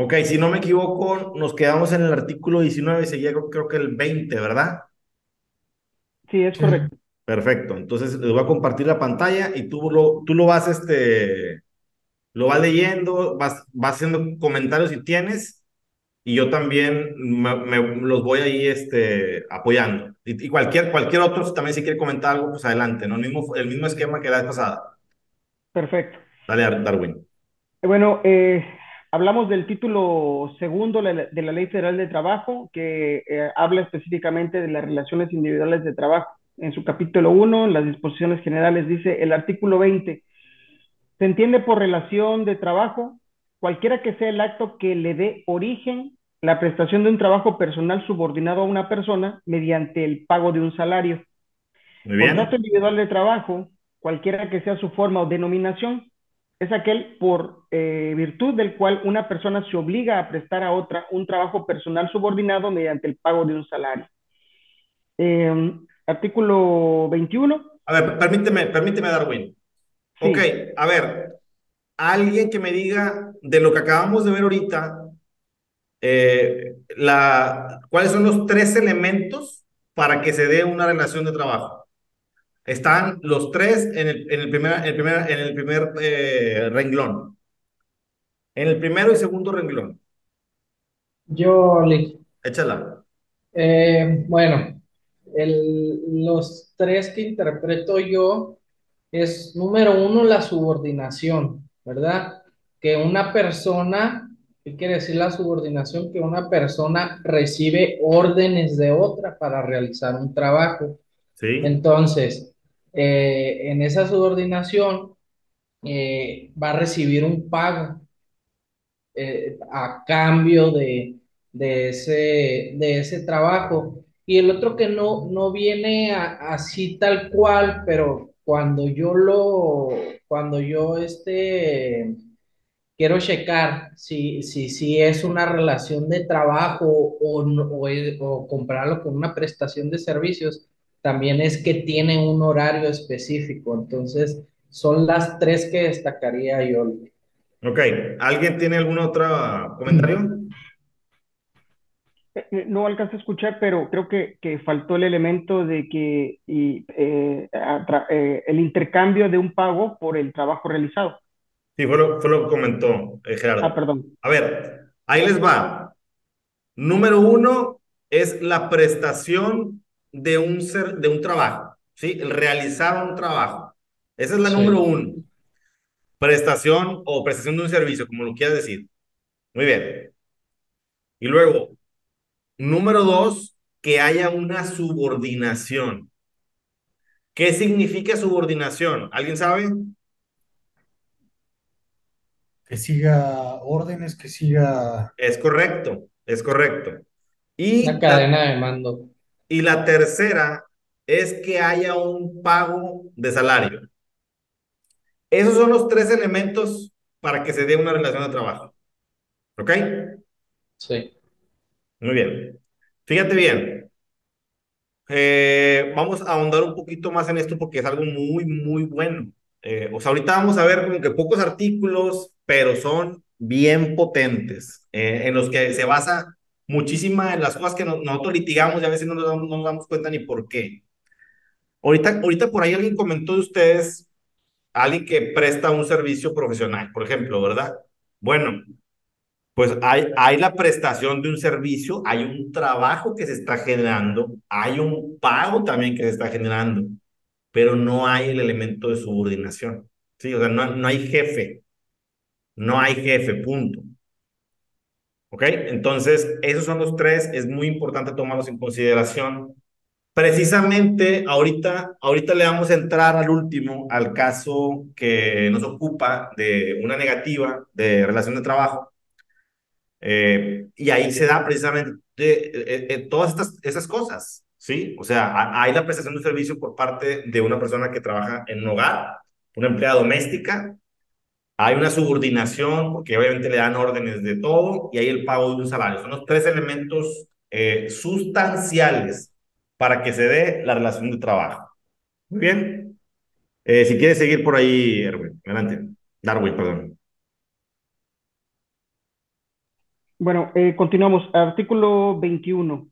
Ok, si no me equivoco, nos quedamos en el artículo 19, seguía creo, creo que el 20, ¿verdad? Sí, es correcto. Perfecto, entonces les voy a compartir la pantalla y tú lo, tú lo vas, este, lo vas leyendo, vas, vas haciendo comentarios si tienes y yo también me, los voy ahí este, apoyando. Y, cualquier, cualquier otro también si quiere comentar algo, pues adelante, ¿no? El mismo, el mismo esquema que la vez pasada. Perfecto. Dale, Darwin. Bueno, eh, hablamos del título segundo de la Ley Federal de Trabajo, que eh, habla específicamente de las relaciones individuales de trabajo en su capítulo 1, en las disposiciones generales, dice el artículo 20, se entiende por relación de trabajo cualquiera que sea el acto que le dé origen la prestación de un trabajo personal subordinado a una persona mediante el pago de un salario. Muy Contrato individual de trabajo, cualquiera que sea su forma o denominación, es aquel por eh, virtud del cual una persona se obliga a prestar a otra un trabajo personal subordinado mediante el pago de un salario. Eh, Artículo 21. A ver, permíteme, permíteme, Darwin. Ok, a ver, alguien que me diga de lo que acabamos de ver ahorita, eh, la, ¿cuáles son los tres elementos para que se dé una relación de trabajo? Están los tres en el, en el primer, el primer, en el primer eh, renglón. En el primero y segundo renglón. Yo, Échala. Eh, bueno, el, los tres que interpreto yo es, número uno, la subordinación, ¿verdad? Que una persona, ¿qué quiere decir la subordinación? Que una persona recibe órdenes de otra para realizar un trabajo. Sí. Entonces, eh, en esa subordinación eh, va a recibir un pago eh, a cambio de, de, ese, de ese trabajo. Y el otro que no, no viene así tal cual, pero cuando yo lo, cuando yo este, quiero checar si, si, si es una relación de trabajo o, o, o comprarlo con una prestación de servicios, también es que tiene un horario específico. Entonces, son las tres que destacaría yo. Ok, ¿alguien tiene algún otro comentario? Eh, no alcanza a escuchar, pero creo que, que faltó el elemento de que y, eh, eh, el intercambio de un pago por el trabajo realizado. Sí, fue lo, fue lo que comentó Gerardo. Ah, perdón. A ver, ahí les va. Número uno es la prestación de un, ser, de un trabajo, ¿sí? El realizar un trabajo. Esa es la número uno. Prestación o prestación de un servicio, como lo quieras decir. Muy bien. Y luego, Número dos, que haya una subordinación. ¿Qué significa subordinación? ¿Alguien sabe? Que siga órdenes, que siga... Es correcto, es correcto. Y la cadena de mando. Y la tercera es que haya un pago de salario. Esos son los tres elementos para que se dé una relación de trabajo. ¿Ok? Sí. Muy bien. Fíjate bien. Eh, vamos a ahondar un poquito más en esto porque es algo muy, muy bueno. Eh, o sea, ahorita vamos a ver como que pocos artículos, pero son bien potentes, eh, en los que se basa muchísimas de las cosas que nosotros litigamos y a veces no nos, damos, no nos damos cuenta ni por qué. Ahorita, ahorita por ahí alguien comentó de ustedes, alguien que presta un servicio profesional, por ejemplo, ¿verdad? Bueno, pues hay, hay la prestación de un servicio, hay un trabajo que se está generando, hay un pago también que se está generando, pero no hay el elemento de subordinación. Sí, o sea, no, no hay jefe, no hay jefe, punto. ¿Ok? Entonces, esos son los tres, es muy importante tomarlos en consideración. Precisamente ahorita, ahorita le vamos a entrar al último, al caso que nos ocupa de una negativa de relación de trabajo eh, y ahí se da precisamente eh, eh, todas estas esas cosas, ¿sí? O sea, hay la prestación de un servicio por parte de una persona que trabaja en un hogar, una empleada doméstica, hay una subordinación, porque obviamente le dan órdenes de todo, y hay el pago de un salario. Son los tres elementos sustanciales para que se dé la relación de trabajo. Muy bien. si quieres seguir por ahí, Erwin, adelante. Darwin, perdón. Bueno, eh, continuamos. Artículo 21.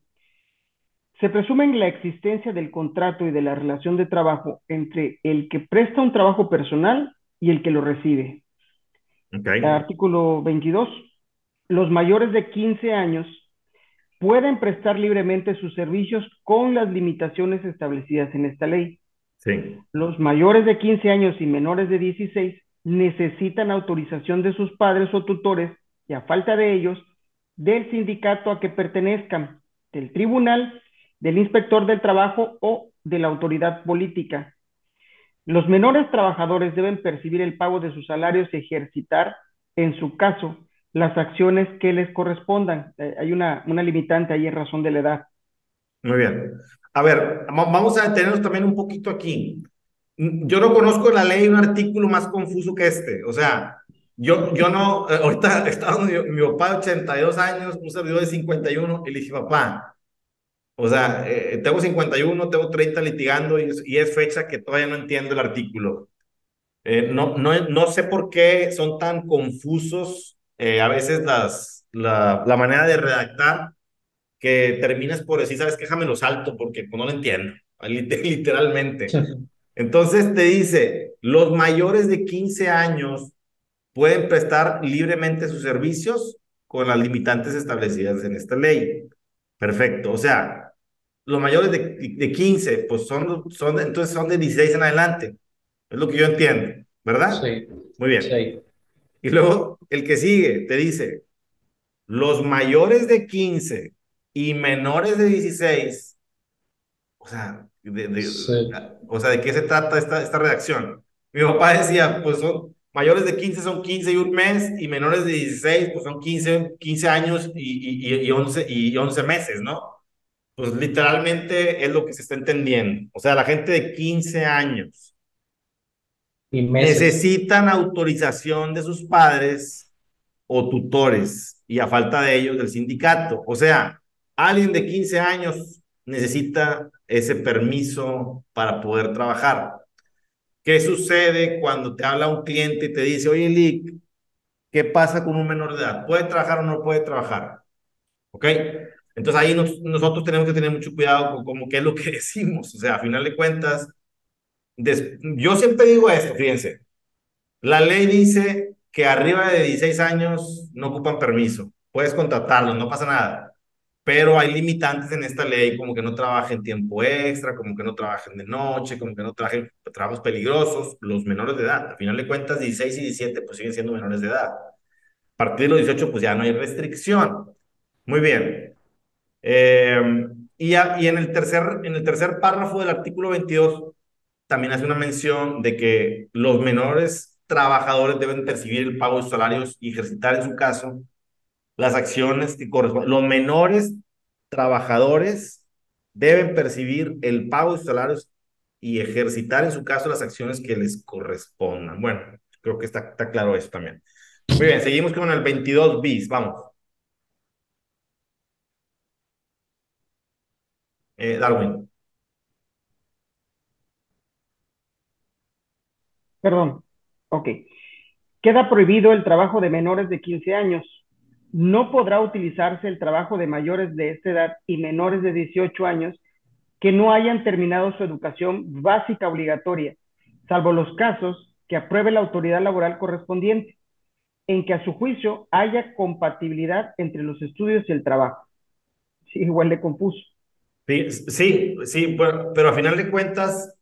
Se presume la existencia del contrato y de la relación de trabajo entre el que presta un trabajo personal y el que lo recibe. Okay. Artículo 22. Los mayores de 15 años pueden prestar libremente sus servicios con las limitaciones establecidas en esta ley. Sí. Los mayores de 15 años y menores de 16 necesitan autorización de sus padres o tutores y a falta de ellos, del sindicato a que pertenezcan, del tribunal, del inspector del trabajo o de la autoridad política. Los menores trabajadores deben percibir el pago de sus salarios y ejercitar, en su caso, las acciones que les correspondan. Eh, hay una, limitante ahí en razón de la edad. Muy bien. A ver, vamos a detenernos también un poquito aquí. Yo no conozco la ley un artículo más confuso que este. O sea, yo, yo no, eh, ahorita estaba mi, mi papá de 82 años, un servidor de 51, y le dije, papá, o sea, eh, tengo 51, tengo 30 litigando y, y, es fecha que todavía no entiendo el artículo. Eh, no, no, no sé por qué son tan confusos eh, a veces las, la, la, manera de redactar que terminas por decir, sabes, déjame lo salto porque pues, no lo entiendo, literalmente. Entonces te dice, los mayores de 15 años pueden prestar libremente sus servicios con las limitantes establecidas en esta ley. Perfecto. O sea, los mayores de, de 15, pues son, son, entonces son de 16 en adelante. Es lo que yo entiendo, ¿verdad? Sí. Muy bien. Sí. Y luego el que sigue te dice, los mayores de 15 y menores de 16, o sea, de, de Sí. o sea, ¿de qué se trata esta, esta redacción? Mi papá decía, pues son mayores de 15 son 15 y un mes, y menores de 16, pues son 15, 15 años y, y, y, 11, y 11 meses, ¿no? Pues literalmente es lo que se está entendiendo. O sea, la gente de 15 años Y necesitan autorización de sus padres o tutores, y a falta de ellos del sindicato. O sea, alguien de 15 años necesita ese permiso para poder trabajar. ¿Qué sucede cuando te habla un cliente y te dice, oye, Lick, ¿qué pasa con un menor de edad? ¿Puede trabajar o no puede trabajar? ¿Ok? Entonces ahí nos, nosotros tenemos que tener mucho cuidado con cómo qué es lo que decimos. O sea, a final de cuentas, des, yo siempre digo esto, fíjense, la ley dice que arriba de 16 años no ocupan permiso, puedes contratarlos, no pasa nada pero hay limitantes en esta ley, como que no trabajen tiempo extra, como que no trabajen de noche, como que no trabajen trabajos peligrosos, los menores de edad. Al final de cuentas, 16 y 17 pues siguen siendo menores de edad. A partir de los 18 pues ya no hay restricción. Muy bien. Eh, y, en, el tercer, en el tercer párrafo del artículo 22 también hace una mención de que los menores trabajadores deben percibir el pago de salarios y ejercitar en su caso las acciones que corresponden. Los menores trabajadores deben percibir el pago de salarios y ejercitar en su caso las acciones que les correspondan. Bueno, creo que está, está claro eso también. Muy bien, seguimos con el 22 bis, vamos. Eh, Darwin. Perdón. Ok. Queda prohibido el trabajo de menores de 15 años no podrá utilizarse el trabajo de mayores de esta edad y menores de 18 años que no hayan terminado su educación básica obligatoria, salvo los casos que apruebe la autoridad laboral correspondiente, en que a su juicio haya compatibilidad entre los estudios y el trabajo. Sí, igual de confuso. Sí, sí, pero, a final de cuentas,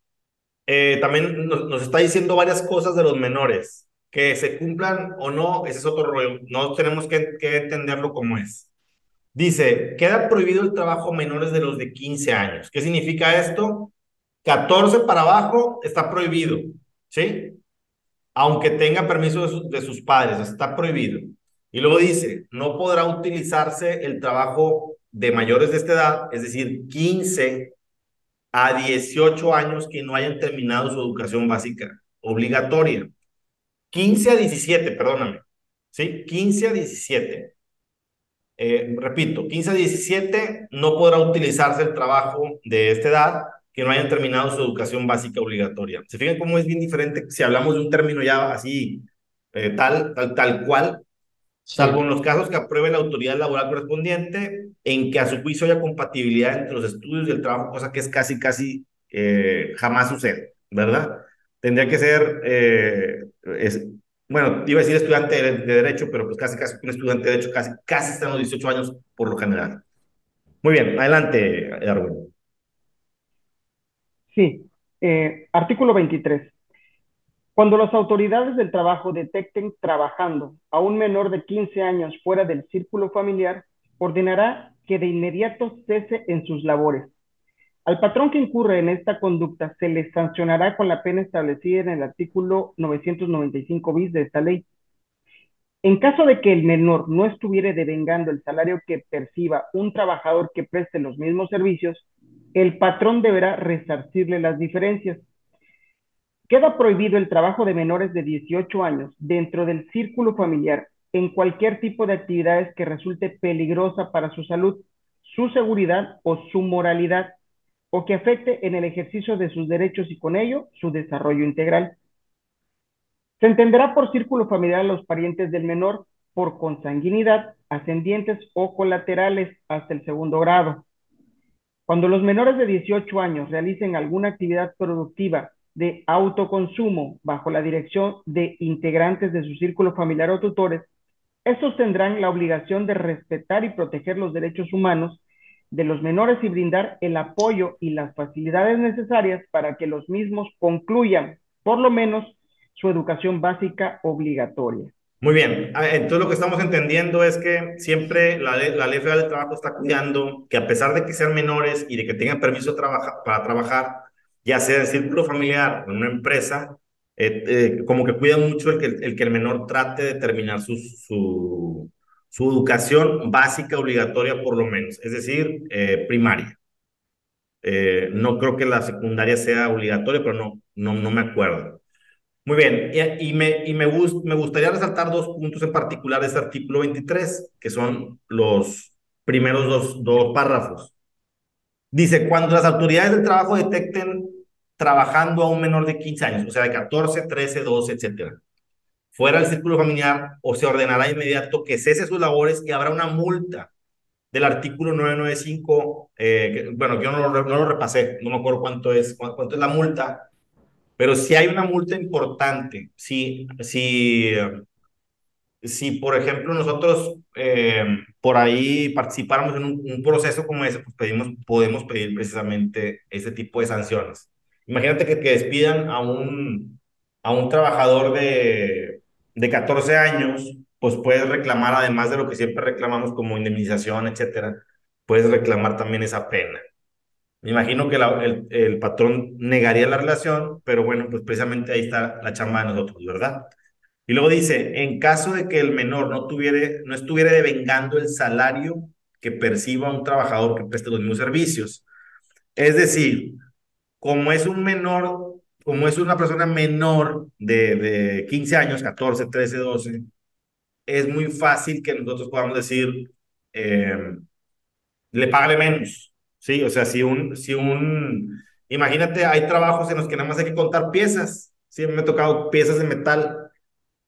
eh, también nos, está diciendo varias cosas de los menores que se cumplan o no, ese es otro rollo. No tenemos que, entenderlo como es. Dice, queda prohibido el trabajo menores de los de 15 años. ¿Qué significa esto? 14 para abajo está prohibido, ¿sí? Aunque tenga permiso de, de sus padres, está prohibido. Y luego dice, no podrá utilizarse el trabajo de mayores de esta edad, es decir, 15 a 18 años que no hayan terminado su educación básica obligatoria. 15 a 17, perdóname. ¿Sí? 15 a 17. Eh, repito, 15 a 17 no podrá utilizarse el trabajo de esta edad que no hayan terminado su educación básica obligatoria. ¿Se fijan cómo es bien diferente si hablamos de un término ya así, eh, tal, tal, tal cual? Salvo en los casos que apruebe la autoridad laboral correspondiente, en que a su juicio haya compatibilidad entre los estudios y el trabajo, cosa que es casi, casi eh, jamás sucede, ¿verdad? Tendría que ser, eh, es, bueno, iba a decir estudiante de, de, Derecho, pero pues casi, casi un estudiante de Derecho, casi, casi está en los 18 años por lo general. Muy bien, adelante, Darwin. Sí, eh, artículo 23. Cuando las autoridades del trabajo detecten trabajando a un menor de 15 años fuera del círculo familiar, ordenará que de inmediato cese en sus labores. Al patrón que incurre en esta conducta se le sancionará con la pena establecida en el artículo 995 bis de esta ley. En caso de que el menor no estuviere devengando el salario que perciba un trabajador que preste los mismos servicios, el patrón deberá resarcirle las diferencias. Queda prohibido el trabajo de menores de 18 años dentro del círculo familiar en cualquier tipo de actividades que resulte peligrosa para su salud, su seguridad o su moralidad, o que afecte en el ejercicio de sus derechos y con ello su desarrollo integral. Se entenderá por círculo familiar a los parientes del menor por consanguinidad, ascendientes o colaterales hasta el segundo grado. Cuando los menores de 18 años realicen alguna actividad productiva de autoconsumo bajo la dirección de integrantes de su círculo familiar o tutores, estos tendrán la obligación de respetar y proteger los derechos humanos de los menores y brindar el apoyo y las facilidades necesarias para que los mismos concluyan, por lo menos, su educación básica obligatoria. Muy bien, entonces lo que estamos entendiendo es que siempre la, ley, la federal del trabajo está cuidando que a pesar de que sean menores y de que tengan permiso para trabajar, ya sea en círculo familiar en una empresa, eh, eh, como que cuida mucho el que el, que el menor trate de terminar su, su, su, educación básica obligatoria por lo menos, es decir, eh, primaria. Eh, no creo que la secundaria sea obligatoria, pero no, no, no me acuerdo. Muy bien, y, me, y me, me gustaría resaltar dos puntos en particular de este artículo 23, que son los primeros dos, dos párrafos. Dice, cuando las autoridades del trabajo detecten trabajando a un menor de 15 años, o sea, de 14, 13, 12, etcétera, fuera del círculo familiar, o se ordenará de inmediato que cese sus labores y habrá una multa del artículo 995, eh, que, bueno, yo no lo, no lo repasé, no me acuerdo cuánto es, cuánto es la multa, pero si hay una multa importante, si, si, si por ejemplo nosotros eh, por ahí participáramos en un, proceso como ese, pues pedimos, podemos pedir precisamente ese tipo de sanciones. Imagínate que, que despidan a un, a un trabajador de, de 14 años, pues puedes reclamar, además de lo que siempre reclamamos como indemnización, etcétera, puedes reclamar también esa pena. Me imagino que el, el, patrón negaría la relación, pero bueno, pues precisamente ahí está la chamba de nosotros, ¿verdad? Y luego dice, en caso de que el menor no, tuviera, no estuviera devengando el salario que perciba un trabajador que preste los mismos servicios. Es decir, como es un menor, como es una persona menor de, de 15 años, 14, 13, 12, es muy fácil que nosotros podamos decir, eh, le pague menos, Sí, o sea, si un, si un, imagínate, hay trabajos en los que nada más hay que contar piezas. Sí, me ha tocado piezas de metal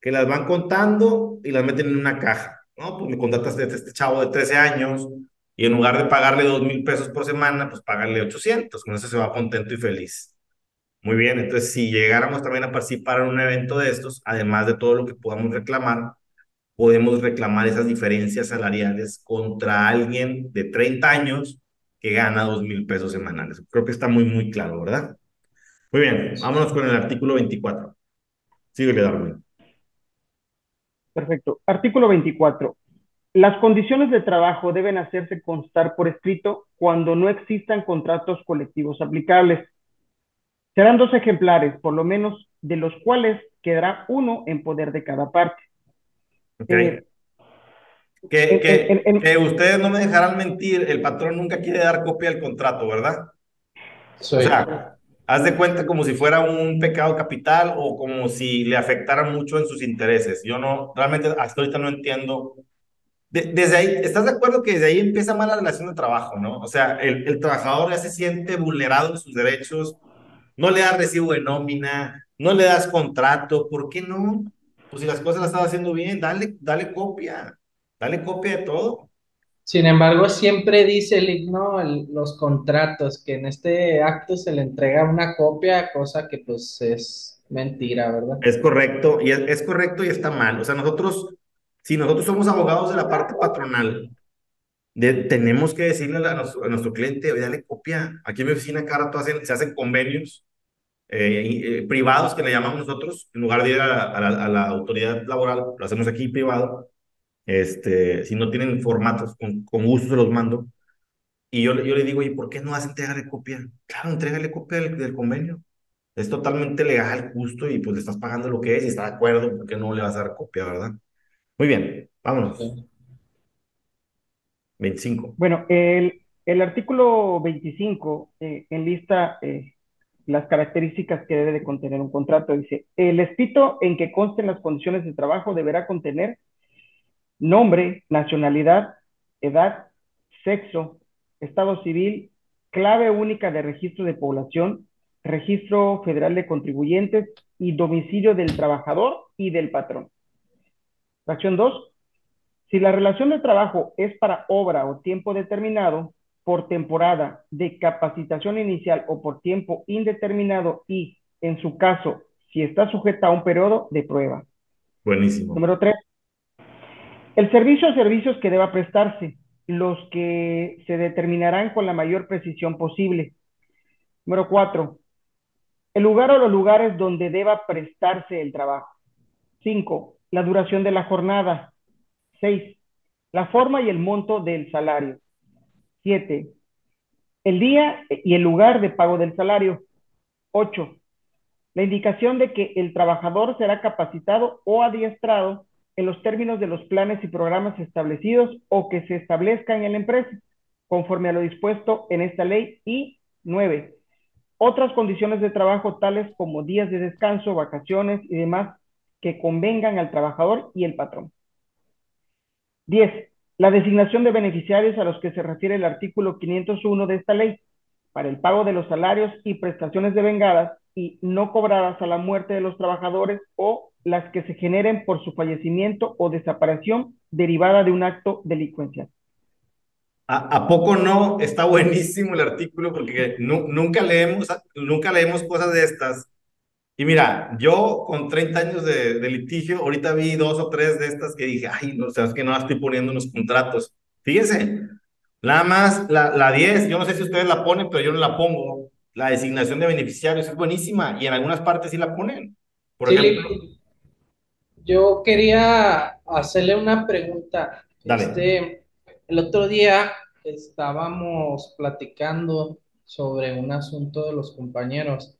que las van contando y las meten en una caja. ¿no? Pues me contratas a este chavo de 13 años y en lugar de pagarle dos mil pesos por semana, pues pagarle 800. Con eso se va contento y feliz. Muy bien, entonces si llegáramos también a participar en un evento de estos, además de todo lo que podamos reclamar, podemos reclamar esas diferencias salariales contra alguien de 30 años que gana dos mil pesos semanales. Creo que está muy, muy claro, ¿verdad? Muy bien, vámonos con el artículo 24. Síguele, Darwin. Perfecto. Artículo 24. Las condiciones de trabajo deben hacerse constar por escrito cuando no existan contratos colectivos aplicables. Serán dos ejemplares, por lo menos, de los cuales quedará uno en poder de cada parte. Okay. Eh, que, que, que, ustedes no me dejarán mentir, el patrón nunca quiere dar copia del contrato, ¿verdad? Soy. O sea, haz de cuenta como si fuera un pecado capital o como si le afectara mucho en sus intereses. Yo no, realmente hasta ahorita no entiendo. De, desde ahí, ¿estás de acuerdo que desde ahí empieza mal la relación de trabajo, no? O sea, el, el trabajador ya se siente vulnerado de sus derechos, no le das recibo de nómina, no le das contrato, ¿por qué no? pues si las cosas las estás haciendo bien, dale, dale copia, dale copia de todo. Sin embargo, siempre dice el ¿no? El- los contratos, que en este acto se le entrega una copia, cosa que pues es mentira, ¿verdad? Es correcto, y es, es correcto y está mal. O sea, nosotros, si nosotros somos abogados de la parte patronal, de- tenemos que decirle a a nuestro cliente, oye, dale copia. Aquí en mi oficina cada rato hacen, se hacen convenios eh, eh, privados que le llamamos nosotros, en lugar de ir a, a la- a la autoridad laboral, lo hacemos aquí privado. Este, si no tienen formatos, con, con gusto se los mando. Y yo, le- yo le digo, ¿y por qué no vas a entregarle copia? Claro, entrégale copia del, del convenio. Es totalmente legal, justo, y pues le estás pagando lo que es y está de acuerdo, ¿por qué no le vas a dar copia, verdad? Muy bien, vámonos. Ok. 25. Bueno, el, el artículo 25 eh, enlista eh, las características que debe de contener un contrato. Dice, el escrito en que consten las condiciones de trabajo deberá contener nombre, nacionalidad, edad, sexo, estado civil, clave única de registro de población, registro federal de contribuyentes y domicilio del trabajador y del patrón. Fracción 2. Si la relación de trabajo es para obra o tiempo determinado, por temporada de capacitación inicial o por tiempo indeterminado y, en su caso, si está sujeta a un periodo de prueba. Buenísimo. Número 3. El servicio o servicios que deba prestarse, los que se determinarán con la mayor precisión posible. Número 4. El lugar o los lugares donde deba prestarse el trabajo. 5. La duración de la jornada. 6. La forma y el monto del salario. 7. El día y el lugar de pago del salario. 8. La indicación de que el trabajador será capacitado o adiestrado en los términos de los planes y programas establecidos o que se establezcan en la empresa, conforme a lo dispuesto en esta ley. Y 9. Otras condiciones de trabajo tales como días de descanso, vacaciones y demás que convengan al trabajador y el patrón. 10. La designación de beneficiarios a los que se refiere el artículo 501 de esta ley para el pago de los salarios y prestaciones devengadas y no cobradas a la muerte de los trabajadores o las que se generen por su fallecimiento o desaparición derivada de un acto delincuencial. ¿A, a poco no? Está buenísimo el artículo porque nu- nunca leemos, nunca leemos cosas de estas. Y mira, yo con 30 años de, de litigio, ahorita vi dos o tres de estas que dije, ay, no, o sea, es que no las estoy poniendo en los contratos. Fíjense, nada más la, la 10, yo no sé si ustedes la ponen, pero yo no la pongo. La designación de beneficiarios es buenísima y en algunas partes sí la ponen. Por Sí, ejemplo, yo quería hacerle una pregunta. Dale. Este, el otro día estábamos platicando sobre un asunto de los compañeros,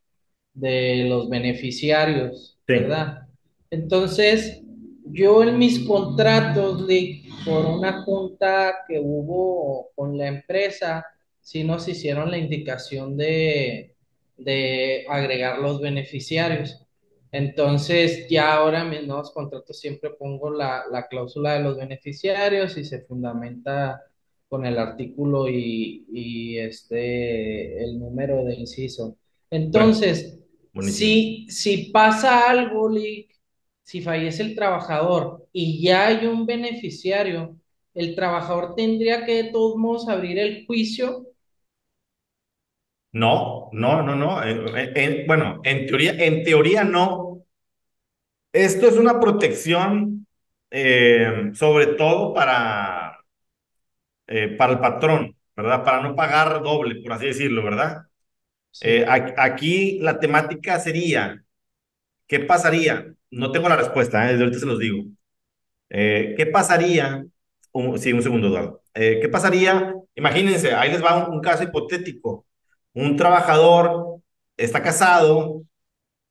de los beneficiarios, Sí. ¿verdad? Entonces, yo en mis contratos, Lick, por una junta que hubo con la empresa, sí nos hicieron la indicación de, de agregar los beneficiarios. Entonces, ya ahora en mis nuevos contratos siempre pongo la, la cláusula de los beneficiarios y se fundamenta con el artículo y, y este, el número de inciso. Entonces, si, si pasa algo, si fallece el trabajador y ya hay un beneficiario, el trabajador tendría que de todos modos abrir el juicio. No, no, no, no. eh, eh, bueno, en teoría, en teoría no. Esto es una protección, eh, sobre todo para, eh, para el patrón, ¿verdad? Para no pagar doble, por así decirlo, ¿verdad? Eh, a- aquí la temática sería, ¿qué pasaría? No tengo la respuesta, desde ahorita se los digo. ¿qué pasaría? Un- sí, un segundo, Eduardo. ¿qué pasaría? Imagínense, ahí les va un, un caso hipotético. Un trabajador está casado,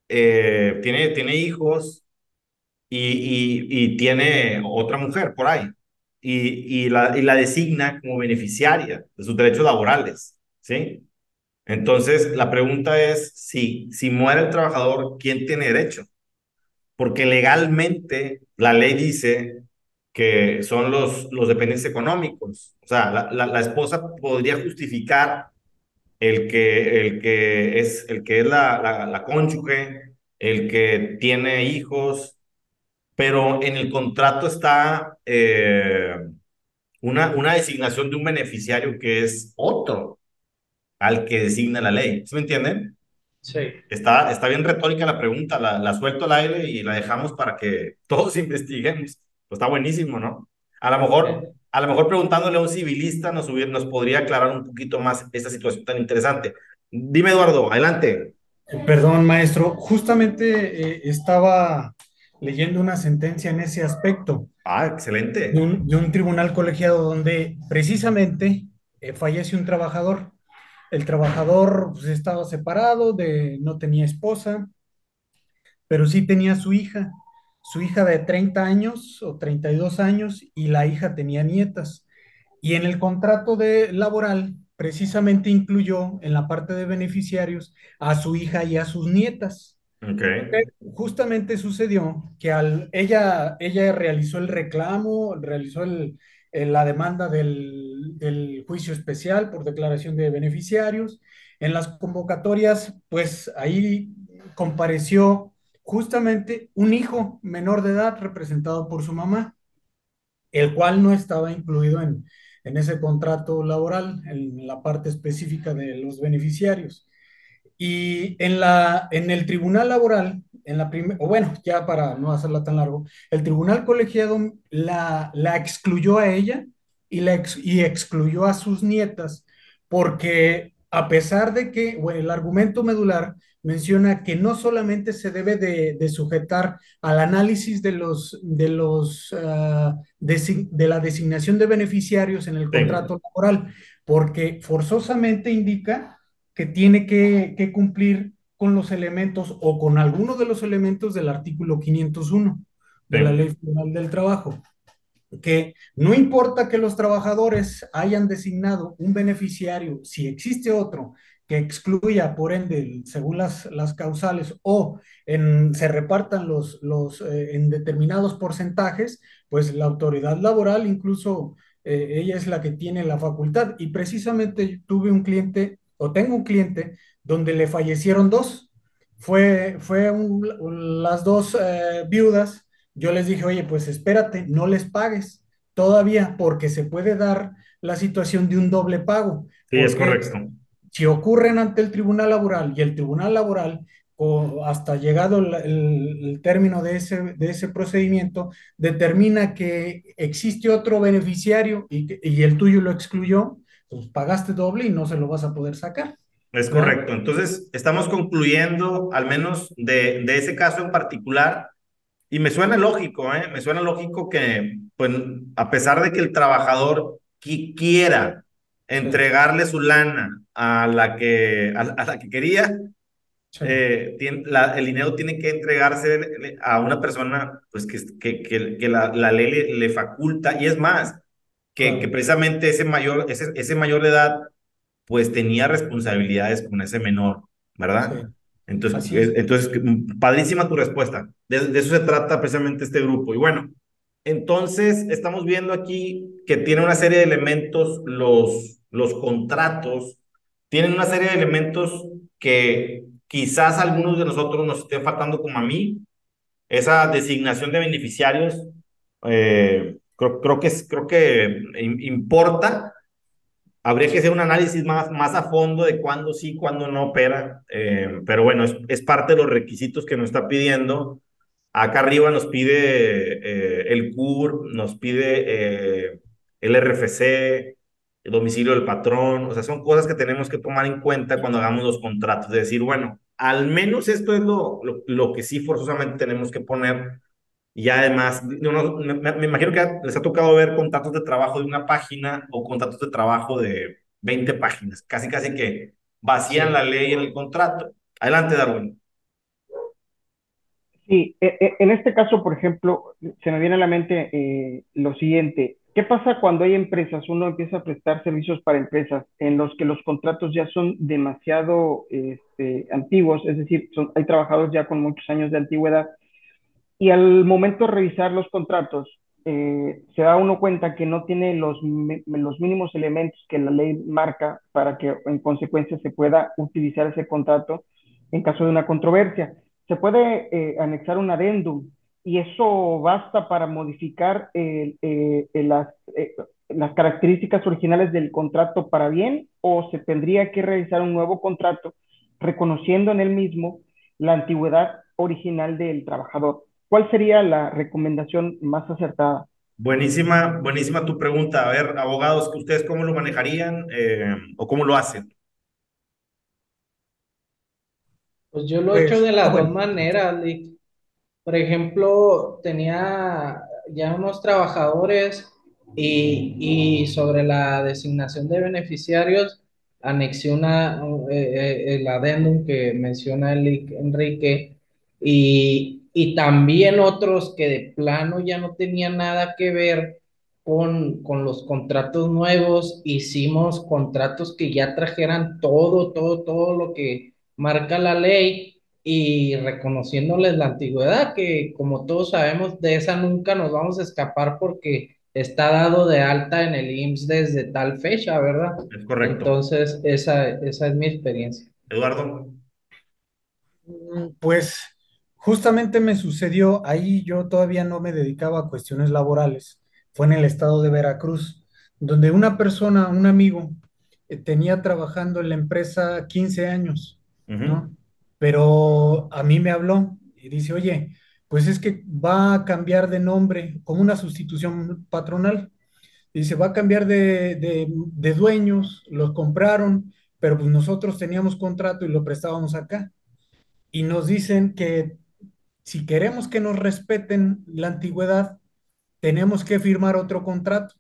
eh, tiene, tiene hijos y, y, y tiene otra mujer por ahí y, y, la, y la designa como beneficiaria de sus derechos laborales, ¿sí? Entonces, la pregunta es, si, si muere el trabajador, ¿quién tiene derecho? Porque legalmente la ley dice que son los, los dependientes económicos. O sea, la, la, la esposa podría justificar el que, el que es, el que es la, la, la cónyuge, el que tiene hijos, pero en el contrato está eh, una, una designación de un beneficiario que es otro al que designa la ley. ¿Sí me entienden? Sí. Está, está bien retórica la pregunta, la, la suelto al aire y la dejamos para que todos investiguemos. Pues está buenísimo, ¿no? A lo mejor, a lo mejor preguntándole a un civilista nos, hubiera, nos podría aclarar un poquito más esta situación tan interesante. Dime, Eduardo, adelante. Perdón, maestro, justamente eh, estaba leyendo una sentencia en ese aspecto Ah, excelente. de un, de un tribunal colegiado donde precisamente eh, fallece un trabajador. El trabajador pues, estaba separado, de, no tenía esposa, pero sí tenía su hija, su hija de 30 años o 32 años y la hija tenía nietas. Y en el contrato de laboral precisamente incluyó en la parte de beneficiarios a su hija y a sus nietas. Justamente sucedió que al, ella, ella realizó el reclamo, realizó el- el- la demanda del, del juicio especial por declaración de beneficiarios. En las convocatorias, pues ahí compareció justamente un hijo menor de edad representado por su mamá, el cual no estaba incluido en, en ese contrato laboral, en la parte específica de los beneficiarios. Y en la, en el tribunal laboral, en la o bueno, ya para no hacerla tan largo, el tribunal colegiado la, la excluyó a ella y, la y excluyó a sus nietas, porque a pesar de que, bueno, el argumento medular menciona que no solamente se debe de, de sujetar al análisis de los, de los, desi- de la designación de beneficiarios en el Sí. contrato laboral, porque forzosamente indica que tiene que, que cumplir con los elementos o con alguno de los elementos del artículo 501 de la. Ley Federal del Trabajo, que no importa que los trabajadores hayan designado un beneficiario, si existe otro que excluya, por ende, según las, las causales o en, se repartan los, los eh, en determinados porcentajes, pues la autoridad laboral incluso eh, ella es la que tiene la facultad. Y precisamente tuve un cliente, o tengo un cliente, donde le fallecieron dos. Fue, fue las dos eh, viudas. Yo les dije, oye, pues espérate, no les pagues todavía, porque se puede dar la situación de un doble pago. Sí, es correcto. si ocurren ante el Tribunal Laboral y el Tribunal Laboral, o hasta llegado el, término de ese, de ese procedimiento, determina que existe otro beneficiario y, y el tuyo lo excluyó, pues pagaste doble y no se lo vas a poder sacar. Es correcto. Entonces, estamos concluyendo, al menos de, de ese caso en particular, y me suena lógico, ¿eh? Me suena lógico que, pues, a pesar de que el trabajador qui- quiera entregarle su lana a la que, a, a la que quería, Sí, eh, tiene- la- el dinero tiene que entregarse a una persona, pues, que, que, que, que la, la ley le, le faculta, y es más, que, que precisamente ese mayor, ese, ese mayor de edad pues tenía responsabilidades con ese menor, ¿verdad? sí, Entonces, es. entonces, mm, padrísima tu respuesta. De, de eso se trata precisamente este grupo. Y bueno, entonces estamos viendo aquí que tiene una serie de elementos, los, los contratos, tienen una serie de elementos que quizás algunos de nosotros nos esté faltando como a mí, esa designación de beneficiarios, eh, creo, creo que, es, creo que im- importa Habría que hacer un análisis más, más a fondo de cuándo sí, cuándo no opera, eh, pero bueno, es, parte de los requisitos que nos está pidiendo. Acá arriba nos pide eh, el CUR, nos pide eh, el RFC, el domicilio del patrón, o sea, son cosas que tenemos que tomar en cuenta cuando hagamos los contratos, de decir, bueno, al menos esto es lo, lo, lo que sí forzosamente tenemos que poner y además, no, no, me, me imagino que les ha tocado ver contratos de trabajo de una página o contratos de trabajo de 20 páginas, casi casi que vacían la ley en el contrato. Adelante, Darwin. Sí, e- e- en este caso, por ejemplo, se me viene a la mente eh, lo siguiente. ¿Qué pasa cuando hay empresas, uno empieza a prestar servicios para empresas en los que los contratos ya son demasiado este, antiguos, es decir, son- hay trabajadores ya con muchos años de antigüedad y al momento de revisar los contratos, eh, se da uno cuenta que no tiene los, los mínimos elementos que la ley marca para que en consecuencia se pueda utilizar ese contrato en caso de una controversia. Se puede eh, anexar un adendum y eso basta para modificar eh, las, las características originales del contrato para bien o se tendría que realizar un nuevo contrato reconociendo en el mismo la antigüedad original del trabajador. ¿Cuál sería la recomendación más acertada? Buenísima, buenísima tu pregunta. A ver, abogados, ¿ustedes cómo lo manejarían o cómo lo hacen? Pues yo lo he hecho pues, de las dos maneras, Por ejemplo, tenía ya unos trabajadores y, y sobre la designación de beneficiarios, anexé una, eh, eh, el adendum que menciona el Enrique y, y también otros que de plano ya no tenían nada que ver con, con los contratos nuevos, hicimos contratos que ya trajeran todo, todo, todo lo que marca la ley y reconociéndoles la antigüedad, que como todos sabemos, de esa nunca nos vamos a escapar porque está dado de alta en el IMSS desde tal fecha, ¿verdad? Es correcto. Entonces, esa, esa es mi experiencia. Eduardo. Pues justamente me sucedió, ahí yo todavía no me dedicaba a cuestiones laborales, fue en el estado de Veracruz, donde una persona, un amigo, eh, tenía trabajando en la empresa 15 años ¿no? Pero a mí me habló y dice, oye, pues es que va a cambiar de nombre como una sustitución patronal. Dice, va a cambiar de, dueños, los compraron, pero pues nosotros teníamos contrato y lo prestábamos acá. Y nos dicen que si queremos que nos respeten la antigüedad, tenemos que firmar otro contrato.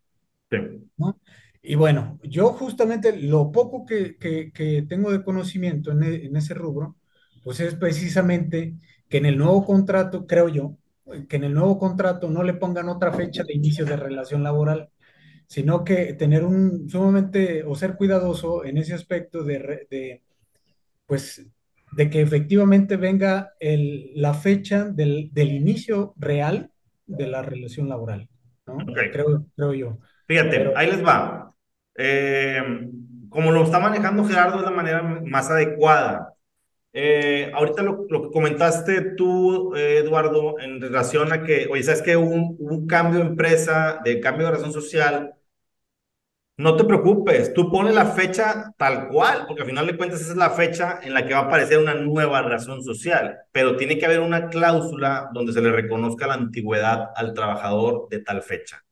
¿no? Y bueno, yo justamente lo poco que, tengo de conocimiento e, en, ese rubro, pues es precisamente que en el nuevo contrato, creo yo, que en el nuevo contrato no le pongan otra fecha de inicio de relación laboral, sino que tener un sumamente o ser cuidadoso en ese aspecto de, pues, de que efectivamente venga el, la fecha del, inicio real de la relación laboral, ¿no? Creo, creo yo. Fíjate, ahí les va. Eh, como lo está manejando Gerardo es la manera más adecuada. Eh, ahorita lo, lo, que comentaste tú, Eduardo, en relación a que, oye, sabes que hubo un, un, cambio de empresa, de cambio de razón social. No te preocupes, tú pones la fecha tal cual, porque al final de cuentas esa es la fecha en la que va a aparecer una nueva razón social, pero tiene que haber una cláusula donde se le reconozca la antigüedad al trabajador de tal fecha.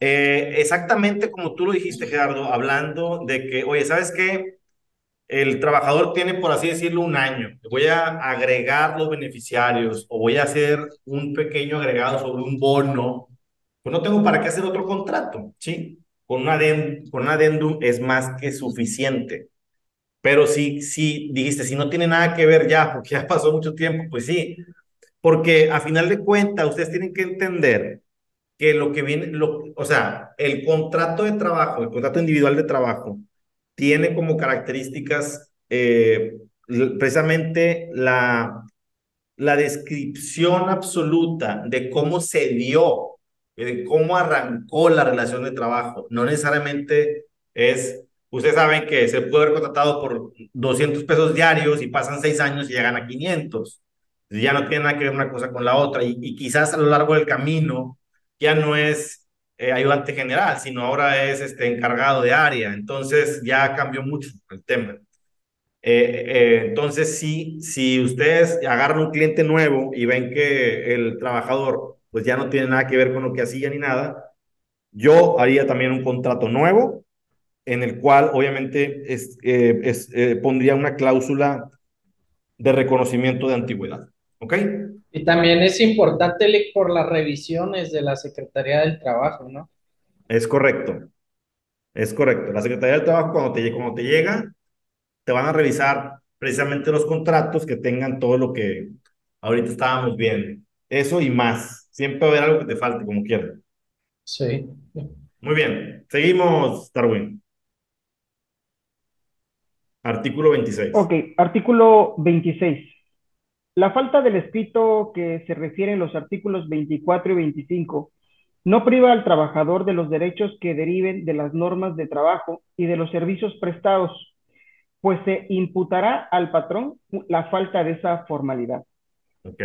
Eh, exactamente como tú lo dijiste, Gerardo, hablando de que, oye, ¿sabes qué? El trabajador tiene, por así decirlo, un año. Voy a agregar los beneficiarios o voy a hacer un pequeño agregado sobre un bono. Pues no tengo para qué hacer otro contrato, ¿sí? Con un, adendum, es más que suficiente. Pero si, si dijiste, si no tiene nada que ver ya, porque ya pasó mucho tiempo, pues sí. Porque a final de cuentas, ustedes tienen que entender que lo que viene, lo, o sea, el contrato de trabajo, el contrato individual de trabajo, tiene como características eh, precisamente la, la descripción absoluta de cómo se dio, de cómo arrancó la relación de trabajo. No necesariamente es, ustedes saben que se puede haber contratado por 200 pesos diarios y pasan seis años y llegan a 500. Ya no tiene nada que ver una cosa con la otra y, y quizás a lo largo del camino ya no es eh, ayudante general, sino ahora es este, encargado de área. Entonces ya cambió mucho el tema. Eh, eh, entonces, sí, si ustedes agarran un cliente nuevo y ven que el trabajador pues ya no tiene nada que ver con lo que hacía ni nada, yo haría también un contrato nuevo en el cual obviamente es, es pondría una cláusula de reconocimiento de antigüedad. ¿Ok? Y también es importante por las revisiones de la Secretaría del Trabajo, ¿no? Es correcto. Es correcto. La Secretaría del Trabajo, cuando te, cuando te llega, te van a revisar precisamente los contratos que tengan todo lo que ahorita estábamos viendo. Eso y más. Siempre va a haber algo que te falte, como quieras. Sí. Muy bien. Seguimos, Darwin. Artículo 26. Ok, artículo 26. La falta del escrito que se refiere en los artículos 24 y 25 no priva al trabajador de los derechos que deriven de las normas de trabajo y de los servicios prestados, pues se imputará al patrón la falta de esa formalidad. Ok.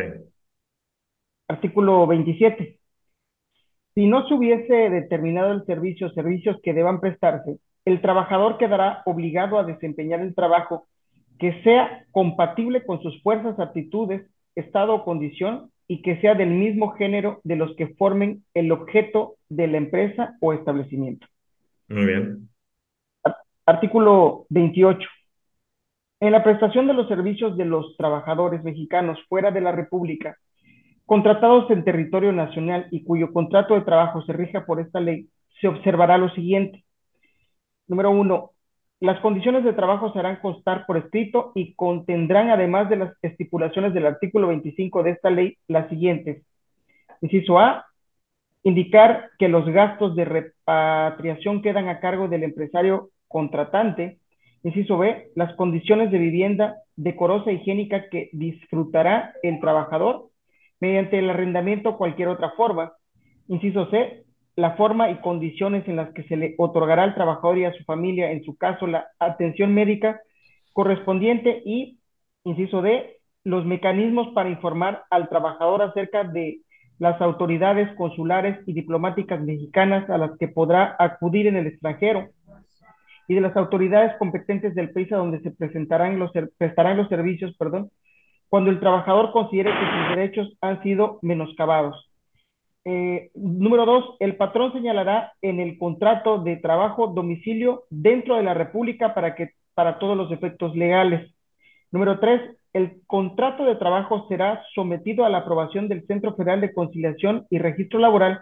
Artículo 27. Si no se hubiese determinado el servicio o servicios que deban prestarse, el trabajador quedará obligado a desempeñar el trabajo que sea compatible con sus fuerzas, aptitudes, estado o condición y que sea del mismo género de los que formen el objeto de la empresa o establecimiento. Muy bien. Artículo 28. En la prestación de los servicios de los trabajadores mexicanos fuera de la República, contratados en territorio nacional y cuyo contrato de trabajo se rija por esta ley, se observará lo siguiente. Número uno, las condiciones de trabajo se harán constar por escrito y contendrán, además de las estipulaciones del artículo 25 de esta ley, las siguientes. Inciso A, indicar que los gastos de repatriación quedan a cargo del empresario contratante. Inciso B, las condiciones de vivienda decorosa e higiénica que disfrutará el trabajador mediante el arrendamiento o cualquier otra forma. Inciso C, la forma y condiciones en las que se le otorgará al trabajador y a su familia, en su caso, la atención médica correspondiente y, inciso D, los mecanismos para informar al trabajador acerca de las autoridades consulares y diplomáticas mexicanas a las que podrá acudir en el extranjero y de las autoridades competentes del país a donde se presentarán los, prestarán los servicios, perdón, cuando el trabajador considere que sus derechos han sido menoscabados. Eh, número dos, el patrón señalará en el contrato de trabajo domicilio dentro de la República para, que, para todos los efectos legales. Número tres, el contrato de trabajo será sometido a la aprobación del Centro Federal de Conciliación y Registro Laboral,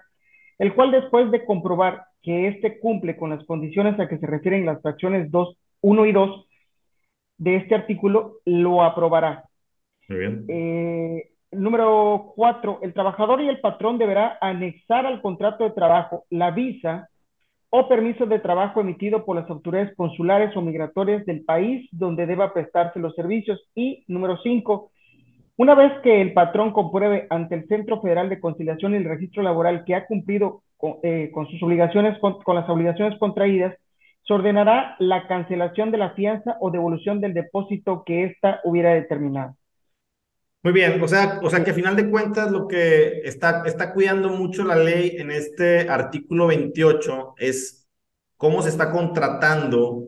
el cual después de comprobar que éste cumple con las condiciones a que se refieren las fracciones 2, 1 y 2 de este artículo, lo aprobará. Muy bien. Eh, Número cuatro, el trabajador y el patrón deberá anexar al contrato de trabajo la visa o permiso de trabajo emitido por las autoridades consulares o migratorias del país donde deba prestarse los servicios. Y número cinco, una vez que el patrón compruebe ante el Centro Federal de Conciliación y el Registro Laboral que ha cumplido con, eh, sus obligaciones, con, con las obligaciones contraídas, se ordenará la cancelación de la fianza o devolución del depósito que ésta hubiera determinado. Muy bien, o sea, o sea que a final de cuentas lo que está, está cuidando mucho la ley en este artículo 28 es cómo se está contratando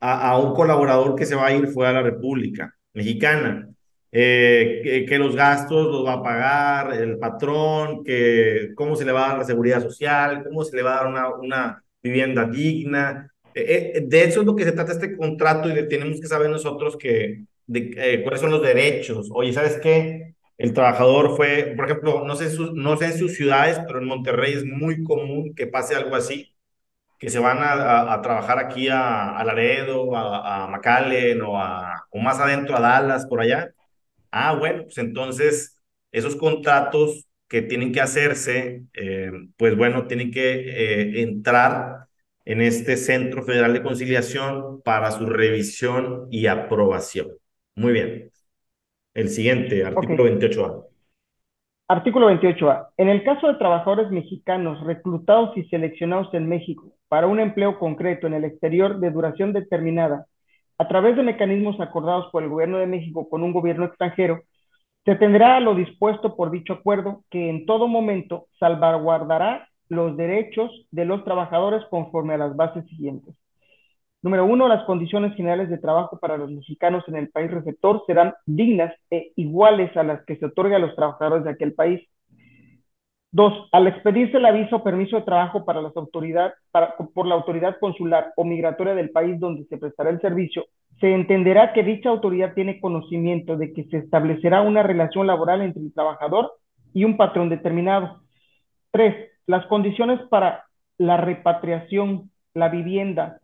a, a un colaborador que se va a ir fuera de la República Mexicana. Eh, que, los gastos los va a pagar el patrón, que cómo se le va a dar la seguridad social, cómo se le va a dar una, una vivienda digna. Eh, eh, de eso es lo que se trata este contrato y tenemos que saber nosotros que, de eh, cuáles son los derechos. Oye, ¿sabes qué? El trabajador fue, por ejemplo, no sé, no sé en sus ciudades, pero en Monterrey es muy común que pase algo así, que se van a, a, trabajar aquí a, a Laredo, a, a McAllen o, a, o más adentro a Dallas, por allá. Ah, bueno, pues entonces esos contratos que tienen que hacerse, eh, pues bueno, tienen que eh, entrar en este Centro Federal de Conciliación para su revisión y aprobación. Muy bien. El siguiente, artículo 28A. Artículo 28A. En el caso de trabajadores mexicanos reclutados y seleccionados en México para un empleo concreto en el exterior de duración determinada, a través de mecanismos acordados por el Gobierno de México con un gobierno extranjero, se tendrá lo dispuesto por dicho acuerdo que en todo momento salvaguardará los derechos de los trabajadores conforme a las bases siguientes. Número uno, las condiciones generales de trabajo para los mexicanos en el país receptor serán dignas e iguales a las que se otorga a los trabajadores de aquel país. Dos, al expedirse el aviso o permiso de trabajo para por la autoridad consular o migratoria del país donde se prestará el servicio, se entenderá que dicha autoridad tiene conocimiento de que se establecerá una relación laboral entre el trabajador y un patrón determinado. Tres, las condiciones para la repatriación, la vivienda,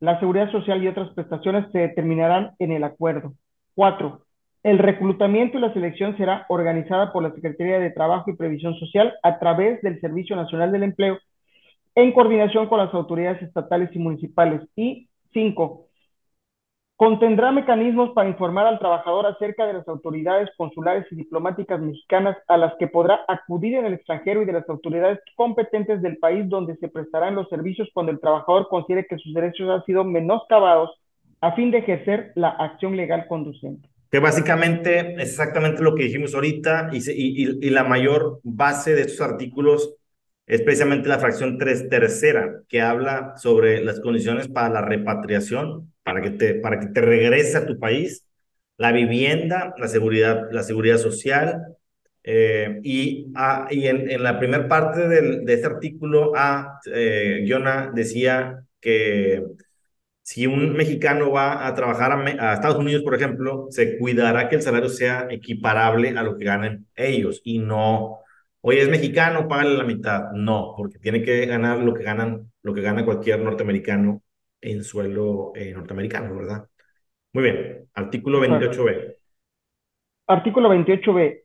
la seguridad social y otras prestaciones se determinarán en el acuerdo. Cuatro, el reclutamiento y la selección será organizada por la Secretaría de Trabajo y Previsión Social a través del Servicio Nacional del Empleo en coordinación con las autoridades estatales y municipales. Y cinco, Contendrá mecanismos para informar al trabajador acerca de las autoridades consulares y diplomáticas mexicanas a las que podrá acudir en el extranjero y de las autoridades competentes del país donde se prestarán los servicios cuando el trabajador considere que sus derechos han sido menoscabados a fin de ejercer la acción legal conducente. que básicamente es exactamente lo que dijimos ahorita y, y, la mayor base de estos artículos es precisamente la fracción tres, tercera, que habla sobre las condiciones para la repatriación, para que te, para que te regrese a tu país, la vivienda, la seguridad, la seguridad social. Eh, y ah, y en, en, la primera parte del, de este artículo, A, eh, Giona decía que si un mexicano va a trabajar a, a, Estados Unidos, por ejemplo, se cuidará que el salario sea equiparable a lo que ganan ellos y no oye, es mexicano, págale la mitad. No, porque tiene que ganar lo que ganan, lo que gana cualquier norteamericano en suelo eh, norteamericano, ¿verdad? Muy bien, artículo 28b. Artículo 28b.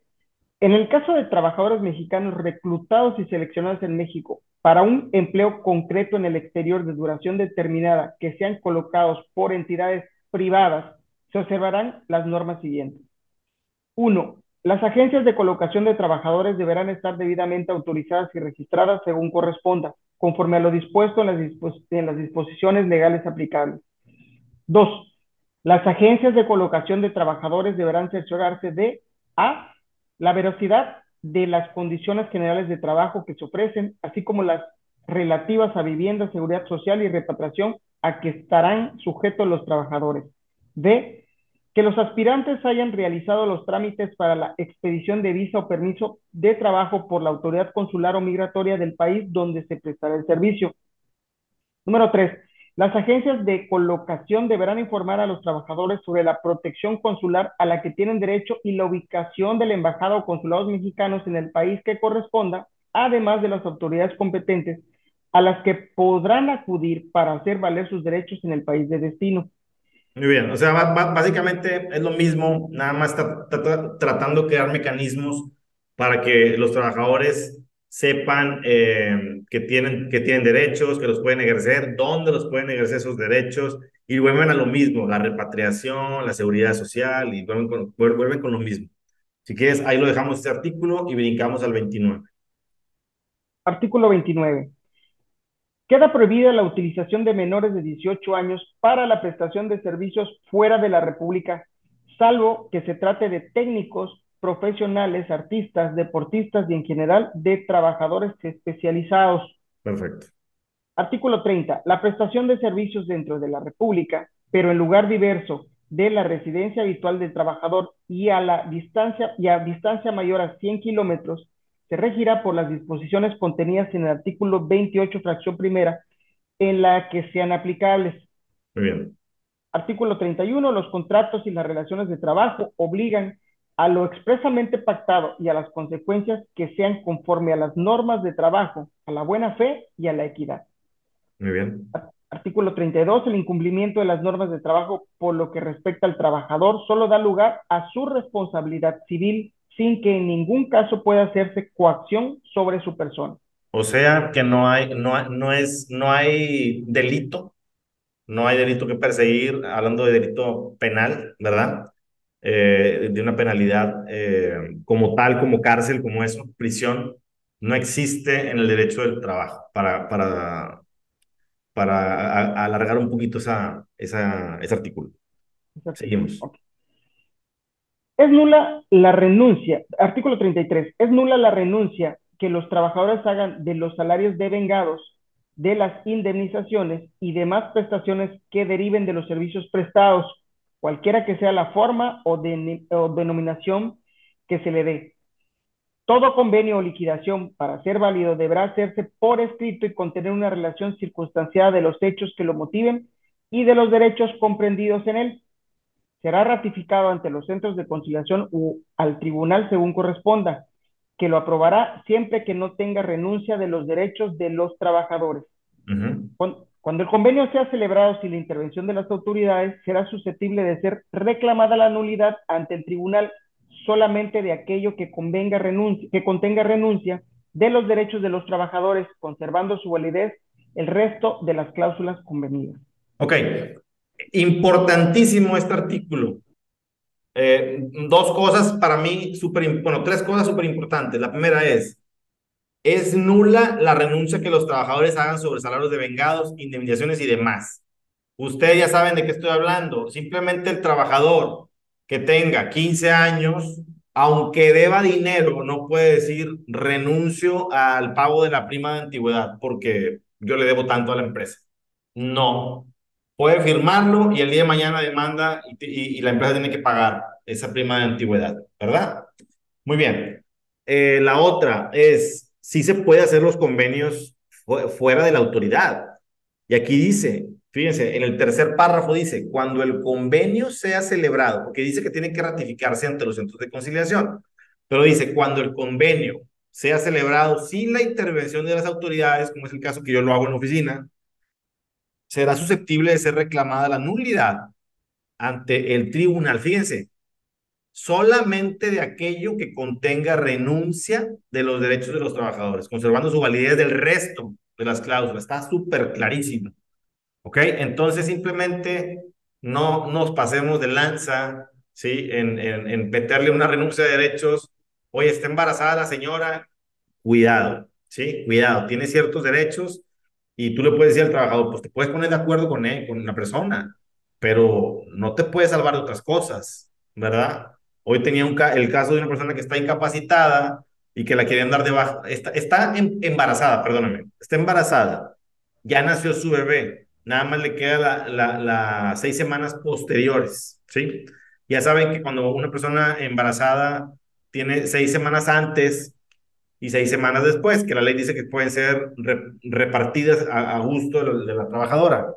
En el caso de trabajadores mexicanos reclutados y seleccionados en México para un empleo concreto en el exterior de duración determinada que sean colocados por entidades privadas, se observarán las normas siguientes. Uno, las agencias de colocación de trabajadores deberán estar debidamente autorizadas y registradas según corresponda, conforme a lo dispuesto en las, disposiciones legales aplicables. Dos, las agencias de colocación de trabajadores deberán cerciorarse de A, la veracidad de las condiciones generales de trabajo que se ofrecen, así como las relativas a vivienda, seguridad social y repatriación a que estarán sujetos los trabajadores. B, que los aspirantes hayan realizado los trámites para la expedición de visa o permiso de trabajo por la autoridad consular o migratoria del país donde se prestará el servicio. Número tres, las agencias de colocación deberán informar a los trabajadores sobre la protección consular a la que tienen derecho y la ubicación de la embajada o consulados mexicanos en el país que corresponda, además de las autoridades competentes a las que podrán acudir para hacer valer sus derechos en el país de destino. Muy bien, o sea, básicamente es lo mismo, nada más está, tratando de crear mecanismos para que los trabajadores sepan eh, que, tienen, que tienen derechos, que los pueden ejercer, dónde los pueden ejercer esos derechos, y vuelven a lo mismo, la repatriación, la seguridad social, y vuelven con, vuelven con lo mismo. Si quieres, ahí lo dejamos este artículo y brincamos al 29. Artículo 29. Queda prohibida la utilización de menores de 18 años para la prestación de servicios fuera de la República, salvo que se trate de técnicos, profesionales, artistas, deportistas y en general de trabajadores especializados. Perfecto. Artículo 30. La prestación de servicios dentro de la República, pero en lugar diverso de la residencia habitual del trabajador y a la distancia y a distancia mayor a 100 kilómetros se regirá por las disposiciones contenidas en el artículo 28, fracción primera, en la que sean aplicables. Muy bien. Artículo 31. Los contratos y las relaciones de trabajo obligan a lo expresamente pactado y a las consecuencias que sean conforme a las normas de trabajo, a la buena fe y a la equidad. Muy bien. Artículo 32. El incumplimiento de las normas de trabajo por lo que respecta al trabajador solo da lugar a su responsabilidad civil sin que en ningún caso pueda hacerse coacción sobre su persona. O sea que no hay, no, no es, no hay delito, no hay delito que perseguir, hablando de delito penal, ¿verdad? Eh, de una penalidad eh, como tal, como cárcel, como eso, prisión, no existe en el derecho del trabajo para, para, para alargar un poquito esa, esa, ese artículo. Seguimos. Es nula la renuncia, artículo 33, es nula la renuncia que los trabajadores hagan de los salarios devengados, de las indemnizaciones y demás prestaciones que deriven de los servicios prestados, cualquiera que sea la forma o, denominación que se le dé. Todo convenio o liquidación para ser válido deberá hacerse por escrito y contener una relación circunstanciada de los hechos que lo motiven y de los derechos comprendidos en él será ratificado ante los centros de conciliación o al tribunal según corresponda, que lo aprobará siempre que no tenga renuncia de los derechos de los trabajadores. cuando, cuando, el convenio sea celebrado sin la intervención de las autoridades, será susceptible de ser reclamada la nulidad ante el tribunal solamente de aquello que, convenga renuncia, que contenga renuncia de los derechos de los trabajadores, conservando su validez el resto de las cláusulas convenidas. Ok, Importantísimo este artículo. Eh, dos cosas para mí súper, bueno, tres cosas súper importantes. La primera es, es nula la renuncia que los trabajadores hagan sobre salarios de vengados, indemnizaciones y demás. Ustedes ya saben de qué estoy hablando. Simplemente el trabajador que tenga 15 años, aunque deba dinero, no puede decir renuncio al pago de la prima de antigüedad porque yo le debo tanto a la empresa. No. Puede firmarlo y el día de mañana demanda y, la empresa tiene que pagar esa prima de antigüedad, ¿verdad? Muy bien. Eh, la otra es, si se puede hacer los convenios fuera de la autoridad. Y aquí dice, fíjense, en el tercer párrafo dice, cuando el convenio sea celebrado, porque dice que tiene que ratificarse ante los centros de conciliación, pero dice, cuando el convenio sea celebrado sin la intervención de las autoridades, como es el caso que yo lo hago en la oficina, será susceptible de ser reclamada la nulidad ante el tribunal. Fíjense, solamente de aquello que contenga renuncia de los derechos de los trabajadores, conservando su validez del resto de las cláusulas. Está súper clarísimo. ¿Ok? Entonces simplemente no nos pasemos de lanza, ¿sí? En, en, en meterle una renuncia de derechos. Oye, está embarazada la señora, cuidado, ¿sí? Cuidado, tiene ciertos derechos y tú le puedes decir al trabajador, pues te puedes poner de acuerdo con él, con la persona, pero no te puedes salvar de otras cosas, ¿verdad? Hoy tenía un el caso de una persona que está incapacitada y que la quieren dar de baja. Está, está em, embarazada, perdóname. Está embarazada. Ya nació su bebé. Nada más le queda las la, seis semanas posteriores, ¿sí? Ya saben que cuando una persona embarazada tiene seis semanas antes y seis semanas después, que la ley dice que pueden ser repartidas a, gusto de la, trabajadora.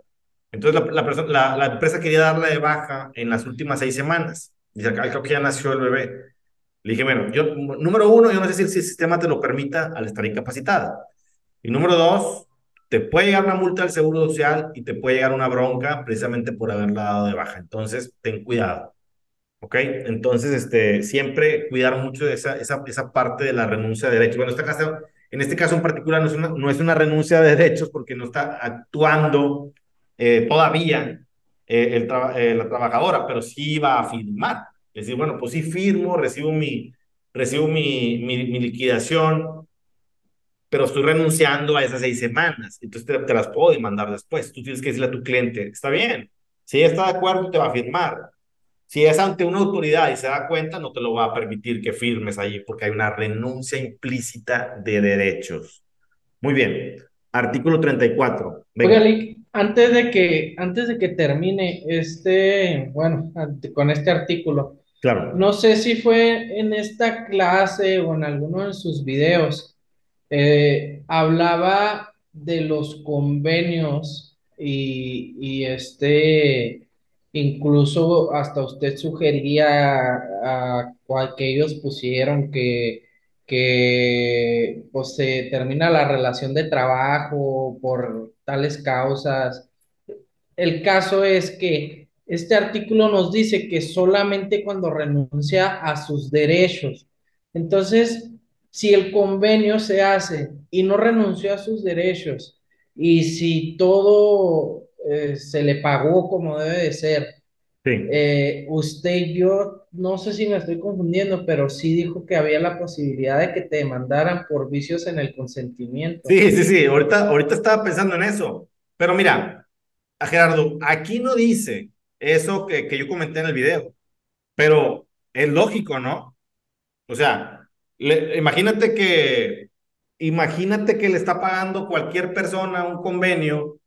Entonces la, la, persona, la, la empresa quería darla de baja en las últimas seis semanas. Dice, creo que ya nació el bebé. Le dije, bueno, yo, número uno, yo no sé si el sistema te lo permita al estar incapacitada. Y número dos, te puede llegar una multa del Seguro Social y te puede llegar una bronca precisamente por haberla dado de baja. Entonces, ten cuidado. ¿Ok? Entonces, este, siempre cuidar mucho de esa, esa, esa parte de la renuncia de derechos. Bueno, en este caso, en este caso en particular no es una, no es una renuncia de derechos porque no está actuando eh, todavía eh, el eh, la trabajadora, pero sí va a firmar. Es decir, bueno, pues sí firmo, recibo mi, recibo mi, mi, liquidación, pero estoy renunciando a esas seis semanas. Entonces te, te, las puedo demandar después. Tú tienes que decirle a tu cliente, está bien, si ella está de acuerdo, te va a firmar. Si es ante una autoridad y se da cuenta, no te lo va a permitir que firmes allí porque hay una renuncia implícita de derechos. Muy bien. Artículo 34. Venga. Oiga, antes de que, antes de que termine este, bueno, con este artículo, claro. no sé si fue en esta clase o en alguno de sus videos, eh, hablaba de los convenios y, y este, incluso hasta usted sugería a, a que ellos pusieron que que pues se termina la relación de trabajo por tales causas. El caso es que este artículo nos dice que solamente cuando renuncia a sus derechos. Entonces, si el convenio se hace y no renunció a sus derechos y si todo eh, se le pagó como debe de ser, eh, usted yo, no sé si me estoy confundiendo, pero sí dijo que había la posibilidad de que te demandaran por vicios en el consentimiento. Sí, sí, sí, ahorita, ahorita estaba pensando en eso. Pero mira, a Gerardo, aquí no dice eso que, que yo comenté en el video, pero es lógico, ¿no? O sea, imagínate que, imagínate que le está pagando cualquier persona un convenio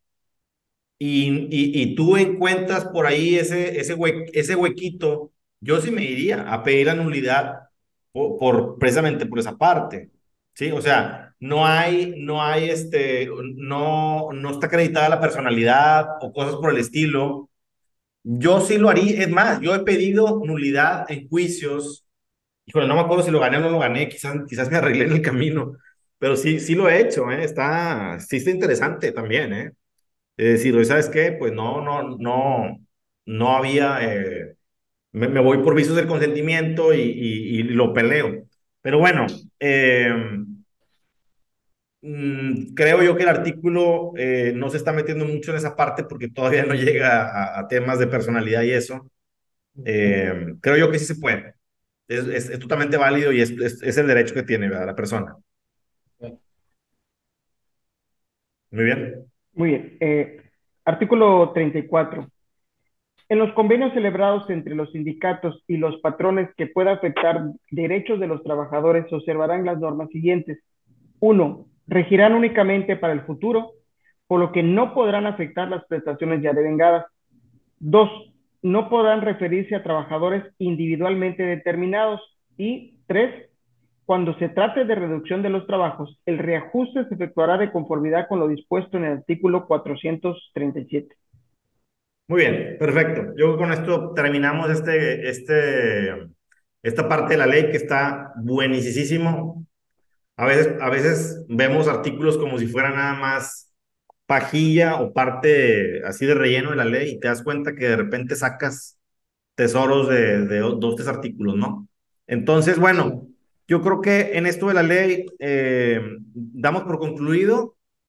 y, y, tú encuentras por ahí ese, ese, ese huequito, yo sí me iría a pedir la nulidad por, precisamente por esa parte. ¿sí? O sea, no hay, no hay este, no, no está acreditada la personalidad o cosas por el estilo. Yo sí lo haría, es más, yo he pedido nulidad en juicios, híjole, no me acuerdo si lo gané o no lo gané, quizás, quizás me arreglé en el camino, pero sí, sí lo he hecho, ¿eh? está, sí está interesante también, ¿eh? Es decir, ¿sabes qué? Pues no, no, no, no había, eh, me, voy por vicios del consentimiento y, y, lo peleo. Pero bueno, eh, mm, creo yo que el artículo eh, no se está metiendo mucho en esa parte porque todavía no llega a, temas de personalidad y eso. creo yo que sí se puede. Es, es, totalmente válido y es, es, el derecho que tiene la persona. Muy bien. Muy bien. Eh, artículo 34. En los convenios celebrados entre los sindicatos y los patrones que pueda afectar derechos de los trabajadores se observarán las normas siguientes. Uno, regirán únicamente para el futuro, por lo que no podrán afectar las prestaciones ya devengadas. Dos, no podrán referirse a trabajadores individualmente determinados. Y tres, cuando se trate de reducción de los trabajos, el reajuste se efectuará de conformidad con lo dispuesto en el artículo 437. Muy bien, perfecto. Yo con esto terminamos este, este, esta parte de la ley que está buenísimo. A veces, a veces vemos artículos como si fuera nada más pajilla o parte así de relleno de la ley y te das cuenta que de repente sacas tesoros de, de dos, tres artículos, ¿no? Entonces, bueno, yo creo que en esto de la ley eh, damos por concluido